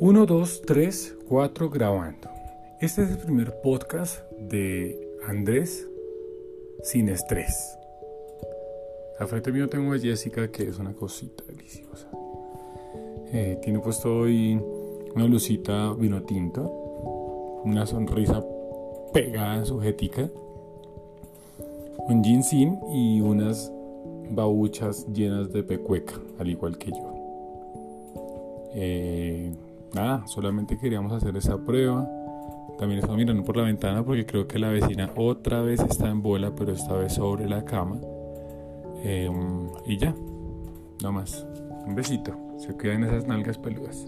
1, 2, 3, 4 grabando. Este es el primer podcast de Andrés sin estrés. Al frente mío tengo a Jessica que es una cosita deliciosa. Eh, tiene puesto hoy una lucita vino tinto, una sonrisa pegada en su jetica, un jeansin y unas babuchas llenas de pecueca, al igual que yo. Eh, nada, solamente queríamos hacer esa prueba. También estamos mirando por la ventana porque creo que la vecina otra vez está en bola, pero esta vez sobre la cama. Em, y ya, no más. Un besito. Se quedan esas nalgas peludas.